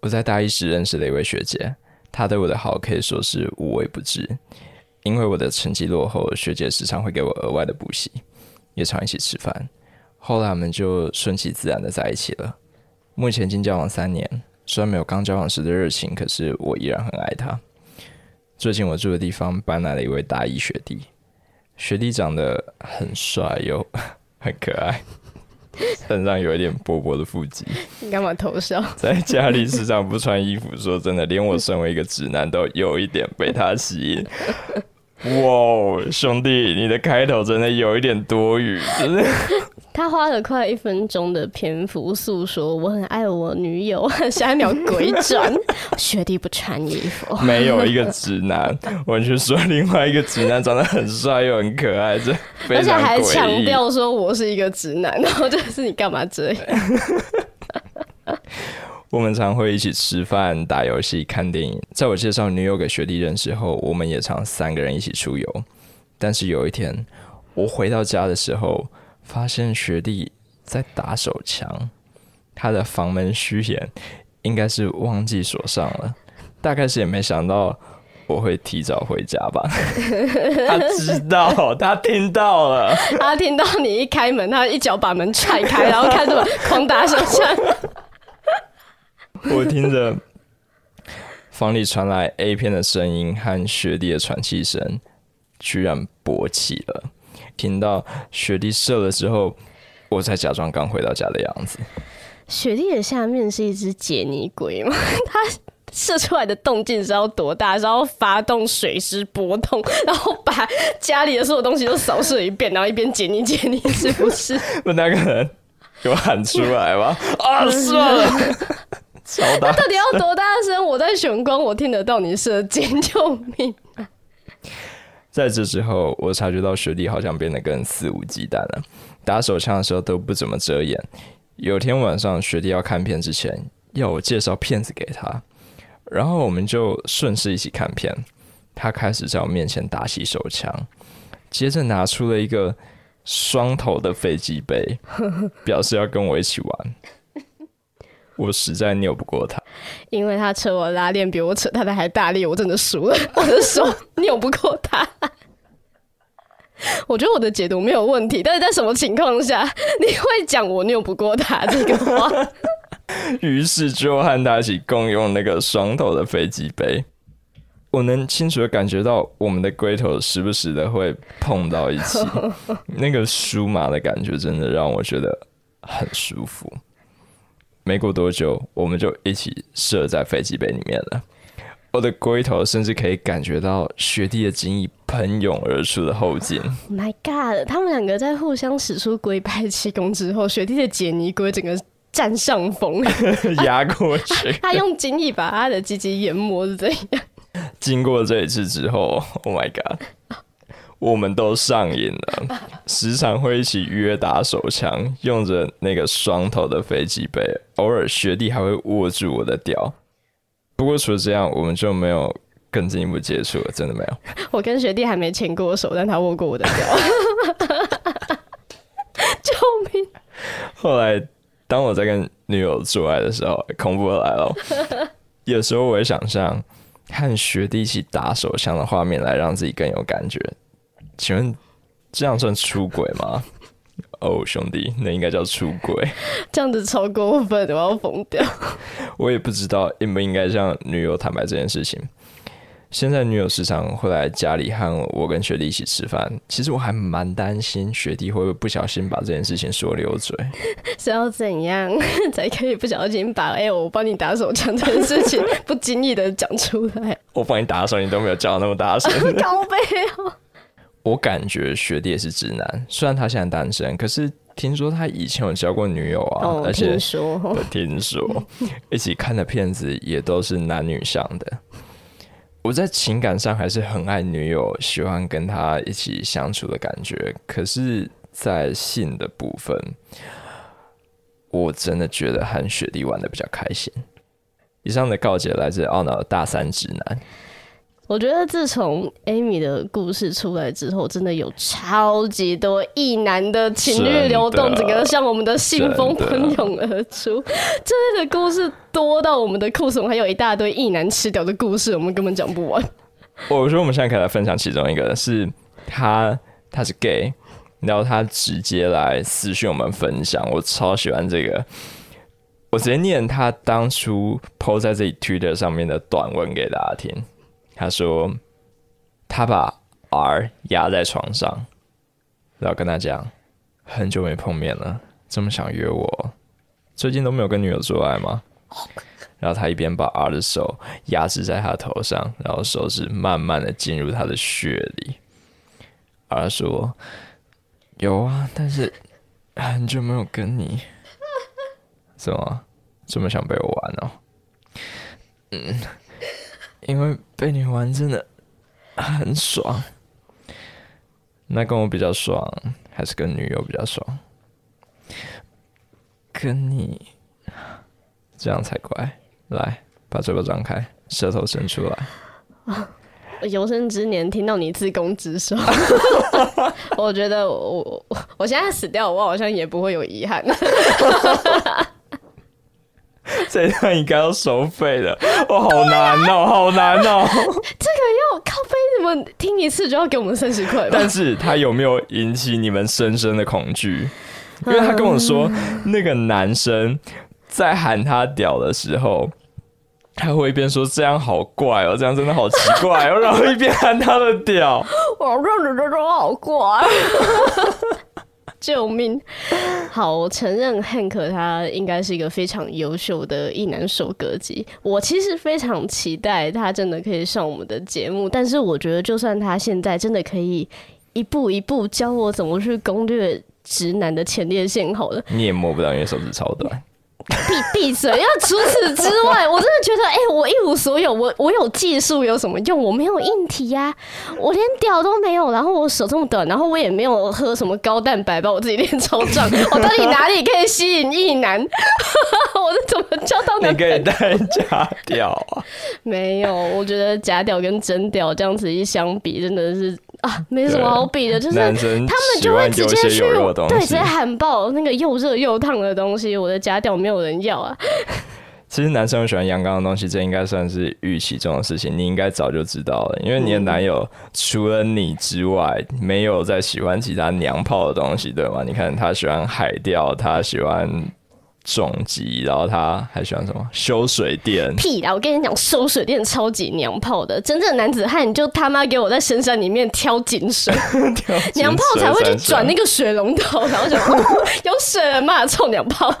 我在大一时认识了一位学姐，她对我的好可以说是无微不至。因为我的成绩落后，学姐时常会给我额外的补习，也常一起吃饭。后来我们就顺其自然的在一起了。目前已经交往三年，虽然没有刚交往时的热情，可是我依然很爱她。最近我住的地方搬来了一位大一学弟，学弟长得很帅又 很可爱，身上有一点薄薄的腹肌。你干嘛偷笑？在家里时常不穿衣服，说真的，连我身为一个直男都有一点被他吸引。哇，兄弟，你的开头真的有一点多余，真的。他花了快一分钟的篇幅诉说我很爱我女友，下一秒鬼转，学弟不穿衣服，没有一个直男，完全说另外一个直男长得很帅又很可爱，这而且还强调说我是一个直男，然后就是你干嘛这样？我们常会一起吃饭、打游戏、看电影。在我介绍女友给学弟认识后，我们也常三个人一起出游。但是有一天，我回到家的时候，发现学弟在打手枪，他的房门虚掩，应该是忘记锁上了。大概是也没想到我会提早回家吧。他知道，他听到了，他听到你一开门，他一脚把门踹开，然后开始狂打手枪。我听着房里传来 A 片的声音和学弟的喘气声，居然勃起了。听到雪地射了之后，我才假装刚回到家的样子。雪地的下面是一只杰尼龟吗？它射出来的动静是要多大？然后发动水势波动，然后把家里的所有东西都扫射一遍，然后一边杰尼解尼，是不是？那，那个人给我喊出来吧！啊，算了。那到底要多大声？我在玄关，我听得到你射尖，救命！在这之后，我察觉到学弟好像变得更肆无忌惮了，打手枪的时候都不怎么遮掩。有天晚上，学弟要看片之前，要我介绍片子给他，然后我们就顺势一起看片。他开始在我面前打起手枪，接着拿出了一个双头的飞机杯，表示要跟我一起玩。我实在拗不过他，因为他扯我拉链比我扯他的还大力，我真的输了，我的手拗不过他。我觉得我的解读没有问题，但是在什么情况下你会讲我拗不过他这个话？于是就和他一起共用那个双头的飞机杯，我能清楚的感觉到我们的龟头时不时的会碰到一起，那个酥麻的感觉真的让我觉得很舒服。没过多久，我们就一起射在飞机杯里面了。我的龟头甚至可以感觉到学弟的精液喷涌而出的后劲。My God！他们两个在互相使出龟派气功之后，学弟的杰尼龟整个占上风，压过去。他用精液把他的鸡鸡研磨是怎样？经过这一次之后，Oh my God！我们都上瘾了，时常会一起约打手枪，用着那个双头的飞机杯。偶尔学弟还会握住我的屌。不过除了这样，我们就没有更进一步接触了，真的没有。我跟学弟还没牵过手，但他握过我的手。救命！后来，当我在跟女友做爱的时候，恐怖来了。有时候我会想象和学弟一起打手枪的画面，来让自己更有感觉。请问这样算出轨吗？哦、oh，兄弟，那应该叫出轨。这样子超过分，我要疯掉。我也不知道应不应该向女友坦白这件事情。现在女友时常会来家里和我跟学弟一起吃饭，其实我还蛮担心学弟会不会不小心把这件事情说溜嘴。是要怎样才可以不小心把哎、欸，我帮你打手枪这件事情不经意的讲出来？我帮你打手，你都没有叫那么大声，高背哦。我感觉学弟也是直男，虽然他现在单身，可是听说他以前有交过女友啊，哦、而且听说，听说 一起看的片子也都是男女向的。我在情感上还是很爱女友，喜欢跟他一起相处的感觉，可是，在性的部分，我真的觉得和学弟玩的比较开心。以上的告解来自懊恼的大三直男。我觉得自从 Amy 的故事出来之后，真的有超级多异男的情欲流动，整个像我们的信封喷涌而出。这类的故事多到我们的库存还有一大堆异男吃掉的故事，我们根本讲不完。我说我们现在可以来分享其中一个，是他他是 gay，然后他直接来私讯我们分享，我超喜欢这个。我直接念他当初 po 在这里 Twitter 上面的短文给大家听。他说：“他把 R 压在床上，然后跟他讲，很久没碰面了，这么想约我，最近都没有跟女友做爱吗？”然后他一边把 R 的手压制在他头上，然后手指慢慢的进入他的血里。R 说：“有啊，但是很久没有跟你，怎么这么想被我玩哦？”嗯。因为被你玩真的很爽，那跟我比较爽，还是跟女友比较爽？跟你这样才怪！来，把嘴巴张开，舌头伸出来。我有生之年听到你自攻自受，我觉得我我我现在死掉，我好像也不会有遗憾。这一段应该要收费的，我，好难哦，好难哦！这个要咖啡，你们听一次就要给我们三十块。但是他有没有引起你们深深的恐惧？因为他跟我说，那个男生在喊他屌的时候，他会一边说这样好怪哦，这样真的好奇怪哦，然后一边喊他的屌，我好怪。救命！好，我承认汉克他应该是一个非常优秀的异男首歌机。我其实非常期待他真的可以上我们的节目，但是我觉得就算他现在真的可以一步一步教我怎么去攻略直男的前列腺，好了，你也摸不到，因为手指超短。闭闭嘴！要除此之外，我真的觉得，哎、欸，我一无所有，我我有技术有什么用？我没有硬体呀、啊，我连屌都没有，然后我手这么短，然后我也没有喝什么高蛋白把我自己练超壮，我到底哪里可以吸引异男？我是怎么交到男？你可以带假屌啊？没有，我觉得假屌跟真屌这样子一相比，真的是。啊，没什么好比的，就是他们就会直接去对，直接喊爆那个又热又烫的东西。我的假屌没有人要啊。其实男生喜欢阳刚的东西，这应该算是预期中的事情。你应该早就知道了，因为你的男友除了你之外，没有再喜欢其他娘炮的东西，对吗？你看他喜欢海钓，他喜欢。重机，然后他还喜欢什么？修水电？屁啦！我跟你讲，修水电超级娘炮的，真正的男子汉就他妈给我在深山里面挑井水，娘炮才会去转那个水龙头，然后就 有水了嘛，臭娘炮。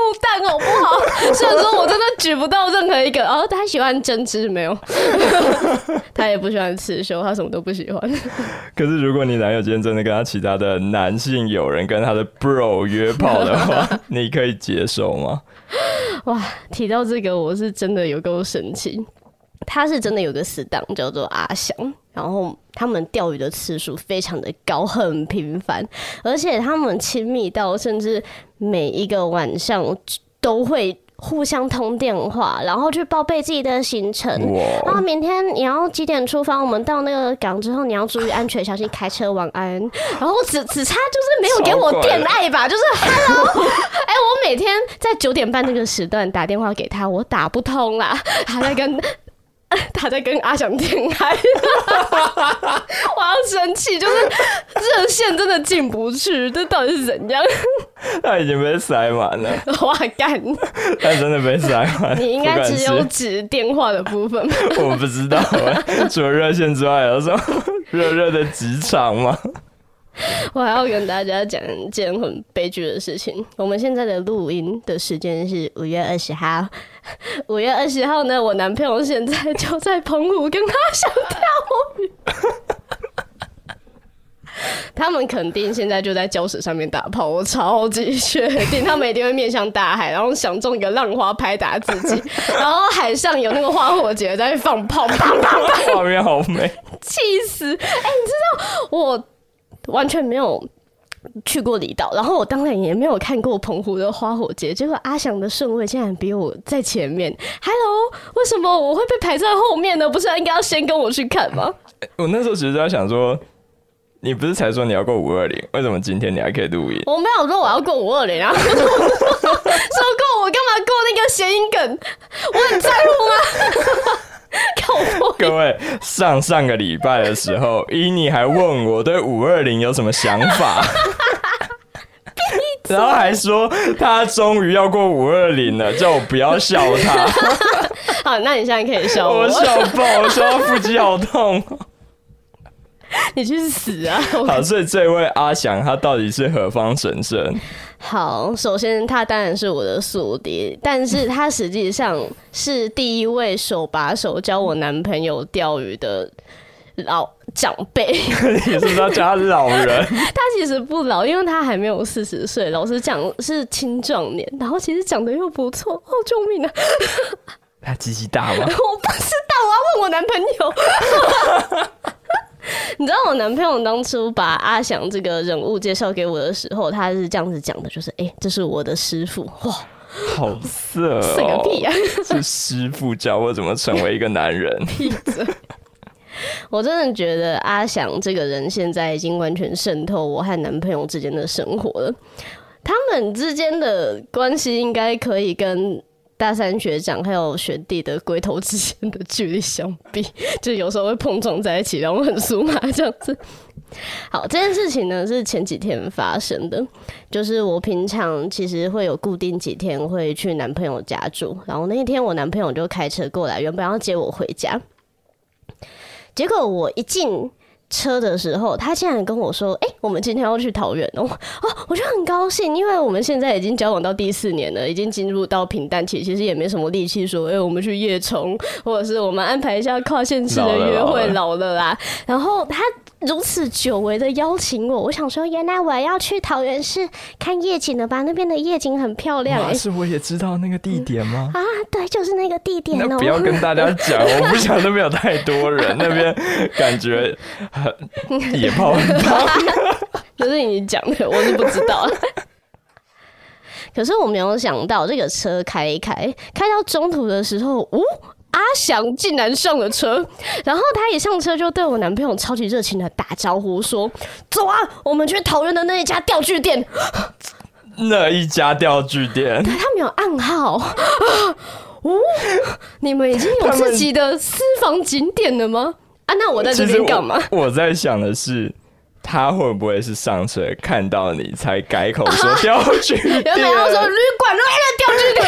我不是烟雾弹，好不好？虽然说我真的举不到任何一个哦，他喜欢针织没有？他也不喜欢刺绣，他什么都不喜欢。可是如果你男友今天真的跟他其他的男性友人跟他的 bro 约炮的话，你可以接受吗？哇，提到这个，我是真的有够生气。他是真的有个死党叫做阿翔，然后他们钓鱼的次数非常的高，很频繁，而且他们亲密到甚至每一个晚上都会互相通电话，然后去报备自己的行程。然后明天你要几点出发？我们到那个港之后你要注意安全，小心开车，晚安。然后只只差就是没有给我电爱吧，就是 Hello，哎、欸，我每天在九点半那个时段打电话给他，我打不通啦，他在跟。他在跟阿翔恋爱，我要生气，就是热线真的进不去，这到底是怎样？他已经被塞满了，哇干！他真的被塞满，你应该只有指电话的部分。我不知道，除了热线之外，有什么热热的职场吗？我还要跟大家讲一件很悲剧的事情。我们现在的录音的时间是五月二十号。五月二十号呢，我男朋友现在就在澎湖跟他想跳舞。他们肯定现在就在礁石上面打炮，我超级确定，他们一定会面向大海，然后想中一个浪花拍打自己，然后海上有那个花火节在放炮，砰砰砰，画面好美，气死！哎、欸，你知道我。完全没有去过离岛，然后我当然也没有看过澎湖的花火节。结果阿翔的顺位竟然比我在前面。Hello，为什么我会被排在后面呢？不是应该要先跟我去看吗？我那时候其实在想说，你不是才说你要过五二零？为什么今天你还可以录音？我没有说我要过五二零啊，说过我干嘛过那个谐音梗？我很在乎吗？各位，上上个礼拜的时候，伊妮还问我对五二零有什么想法，然后还说他终于要过五二零了，叫我不要笑他。好，那你现在可以笑我，我笑爆，我笑到腹肌好痛。你去死啊！好，所以这位阿翔他到底是何方神圣？好，首先他当然是我的宿敌，但是他实际上是第一位手把手教我男朋友钓鱼的老长辈。你是他老人？他其实不老，因为他还没有四十岁。老实讲是青壮年，然后其实长得又不错。哦，救命啊！他鸡鸡大吗？我不知道，我要问我男朋友。你知道我男朋友当初把阿翔这个人物介绍给我的时候，他是这样子讲的，就是哎、欸，这是我的师傅，哇，好色、喔，色个屁啊！是师傅教我怎么成为一个男人。闭嘴！我真的觉得阿翔这个人现在已经完全渗透我和男朋友之间的生活了，他们之间的关系应该可以跟。大三学长还有学弟的龟头之间的距离相比，就有时候会碰撞在一起，然后很酥麻这样子。好，这件事情呢是前几天发生的，就是我平常其实会有固定几天会去男朋友家住，然后那一天我男朋友就开车过来，原本要接我回家，结果我一进。车的时候，他竟然跟我说：“哎、欸，我们今天要去桃园哦。” 哦，我就很高兴，因为我们现在已经交往到第四年了，已经进入到平淡期，其实也没什么力气说：“哎、欸，我们去夜冲，或者是我们安排一下跨县市的约会。”老了啦。然后他如此久违的邀请我，我想说，原来我要去桃园市看夜景了吧？那边的夜景很漂亮。但是我也知道那个地点吗？嗯、啊，对，就是那个地点。那不要跟大家讲，我不想那边有太多人，那边感觉。野炮很棒，这是你讲的，我是不知道。可是我没有想到，这个车开一开，开到中途的时候，呜，阿翔竟然上了车，然后他一上车就对我男朋友超级热情的打招呼，说：“走啊，我们去桃园的那一家钓具店。”那一家钓具店？对，他们有暗号。哦，你们已经有自己的私房景点了吗？啊，那我在这边干嘛？我，我在想的是，他会不会是上车看到你才改口说钓具店？原本要 说旅馆来了钓具店，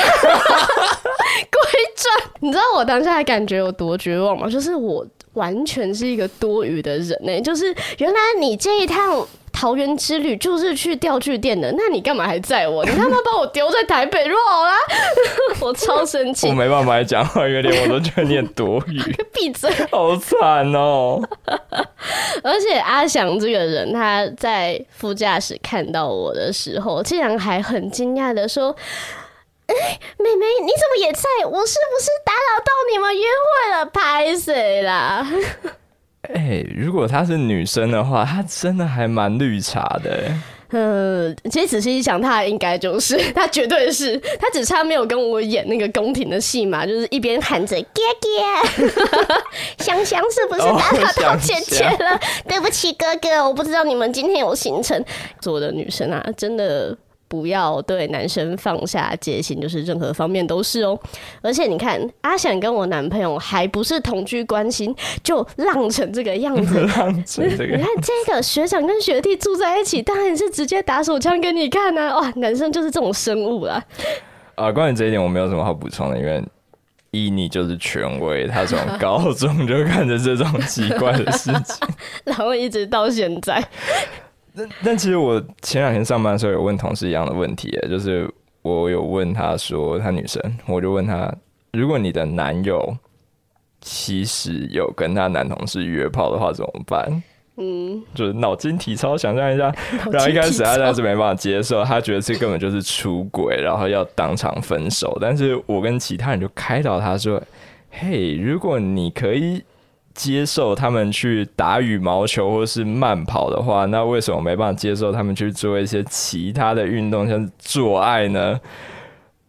鬼转！你知道我当下的感觉有多绝望吗？就是我完全是一个多余的人呢、欸。就是原来你这一趟。桃园之旅就是去钓具店的，那你干嘛还载我？你他妈把我丢在台北就好啦！我超生气，我没办法讲话，有点我都觉得你很多余。闭嘴！好惨哦！而且阿翔这个人，他在副驾驶看到我的时候，竟然还很惊讶的说：“哎、欸，妹妹，你怎么也在？我是不是打扰到你们约会了？拍谁啦？”哎、欸，如果她是女生的话，她真的还蛮绿茶的。嗯，其实仔细一想，她应该就是，她绝对是，她只差没有跟我演那个宫廷的戏嘛，就是一边喊着“哥哥”，香香是不是打扰到姐姐了？对不起，哥哥，我不知道你们今天有行程。做的女生啊，真的。不要对男生放下戒心，就是任何方面都是哦。而且你看，阿翔跟我男朋友还不是同居关系，就浪成这个样子。浪成这个，你看这个学长跟学弟住在一起，当然是直接打手枪给你看啊！哇，男生就是这种生物啦。啊，关于这一点我没有什么好补充的，因为伊妮就是权威，他从高中就看着这种奇怪的事情，然后一直到现在。但但其实我前两天上班的时候有问同事一样的问题，就是我有问他说，他女生，我就问他，如果你的男友其实有跟他男同事约炮的话怎么办？嗯，就是脑筋体操，想象一下，然后一开始他还是没办法接受，他觉得这根本就是出轨，然后要当场分手。但是我跟其他人就开导他说，嘿，如果你可以。接受他们去打羽毛球或是慢跑的话，那为什么没办法接受他们去做一些其他的运动，像是做爱呢？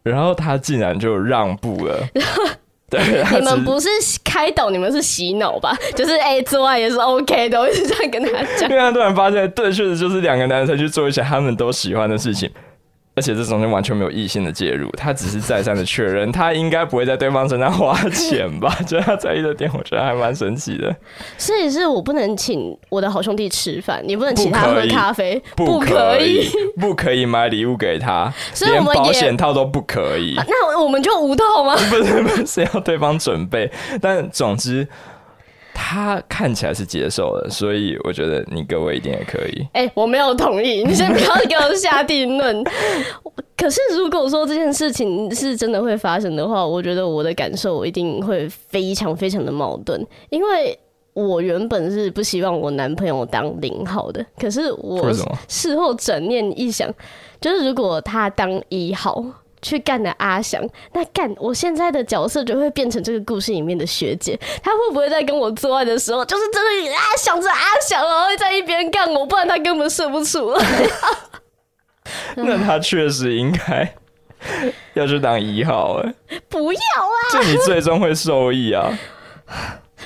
然后他竟然就让步了。对，你们不是开导，你们是洗脑吧？就是哎、欸，做爱也是 OK 的，我一直这样跟他讲。因为他突然发现，对，确实就是两个男生去做一些他们都喜欢的事情。而且这中间完全没有异性的介入，他只是再三的确认，他应该不会在对方身上花钱吧？就是他在意的点，我觉得还蛮神奇的。所以是我不能请我的好兄弟吃饭，你不能请他喝咖啡，不可以，不可以买礼物给他，所以我们连保险套都不可以。啊，那我们就无套吗？不是，不是要对方准备。但总之。他看起来是接受了，所以我觉得你各位一定也可以。哎、欸，我没有同意，你先不要给我下定论。可是如果说这件事情是真的会发生的话，我觉得我的感受一定会非常非常的矛盾，因为我原本是不希望我男朋友当零号的，可是我事后转念一想，就是如果他当一号。去干的阿翔，那干我现在的角色就会变成这个故事里面的学姐，她会不会在跟我做爱的时候，就是真的啊想着阿翔，然后会在一边干我，不然他根本射不出来。那他确实应该要去当一号哎，不要啊！就你最终会受益啊。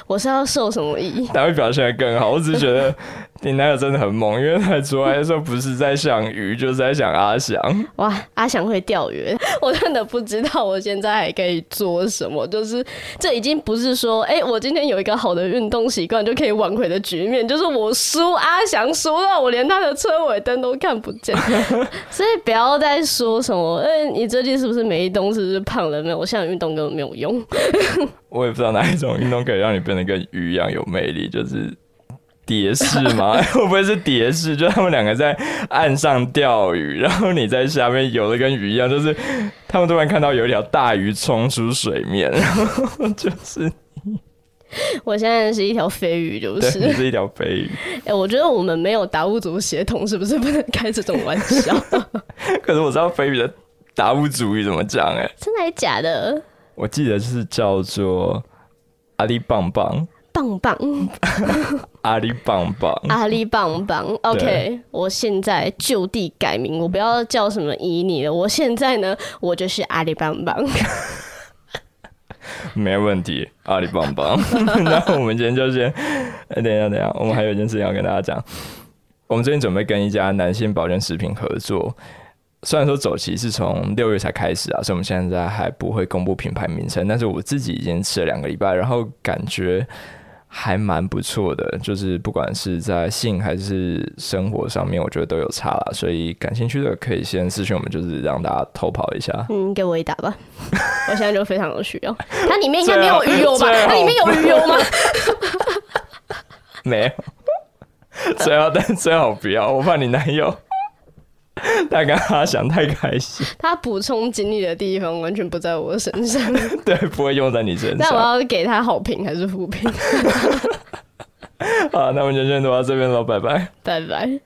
我是要受什么益？他会表现的更好。我只是觉得你男友真的很猛，因为他出来的时候不是在想鱼，就是在想阿翔。哇，阿翔会钓鱼，我真的不知道我现在还可以做什么。就是这已经不是说，哎、欸，我今天有一个好的运动习惯就可以挽回的局面。就是我输阿翔输到我连他的车尾灯都看不见。所以不要再说什么，哎、欸，你最近是不是没动，是不是胖了没有？我现在运动根本没有用。我也不知道哪一种运动可以让你变得跟鱼一样有魅力，就是蝶式吗？会不会是蝶式？就他们两个在岸上钓鱼，然后你在下面游的跟鱼一样，就是他们突然看到有一条大鱼冲出水面，然后就是我现在是一条飞鱼，就是你是一条飞鱼。哎、欸，我觉得我们没有达悟族协同，是不是不能开这种玩笑？可是我知道飞鱼的达悟族语怎么讲，哎，真的还假的？我记得是叫做阿力棒棒棒棒，阿里棒棒，阿里棒棒。OK，我现在就地改名，我不要叫什么以你了。我现在呢，我就是阿里棒棒。没问题，阿里棒棒。那我们今天就先，哎，等一下，等一下，我们还有一件事情要跟大家讲。我们最近准备跟一家男性保健食品合作。虽然说走期是从六月才开始啊，所以我们现在还不会公布品牌名称。但是我自己已经吃了两个礼拜，然后感觉还蛮不错的，就是不管是在性还是生活上面，我觉得都有差了。所以感兴趣的可以先私信我们，就是让大家偷跑一下。嗯，给我一打吧，我现在就非常有需要。它里面应该没有鱼油吧？它里面有鱼油吗？没有，最好但最好不要，我怕你男友。他跟他想太开心，他补充经历的地方完全不在我身上，对，不会用在你身上。那我要给他好评还是负评？好，那我们就先读到这边喽，拜拜，拜拜。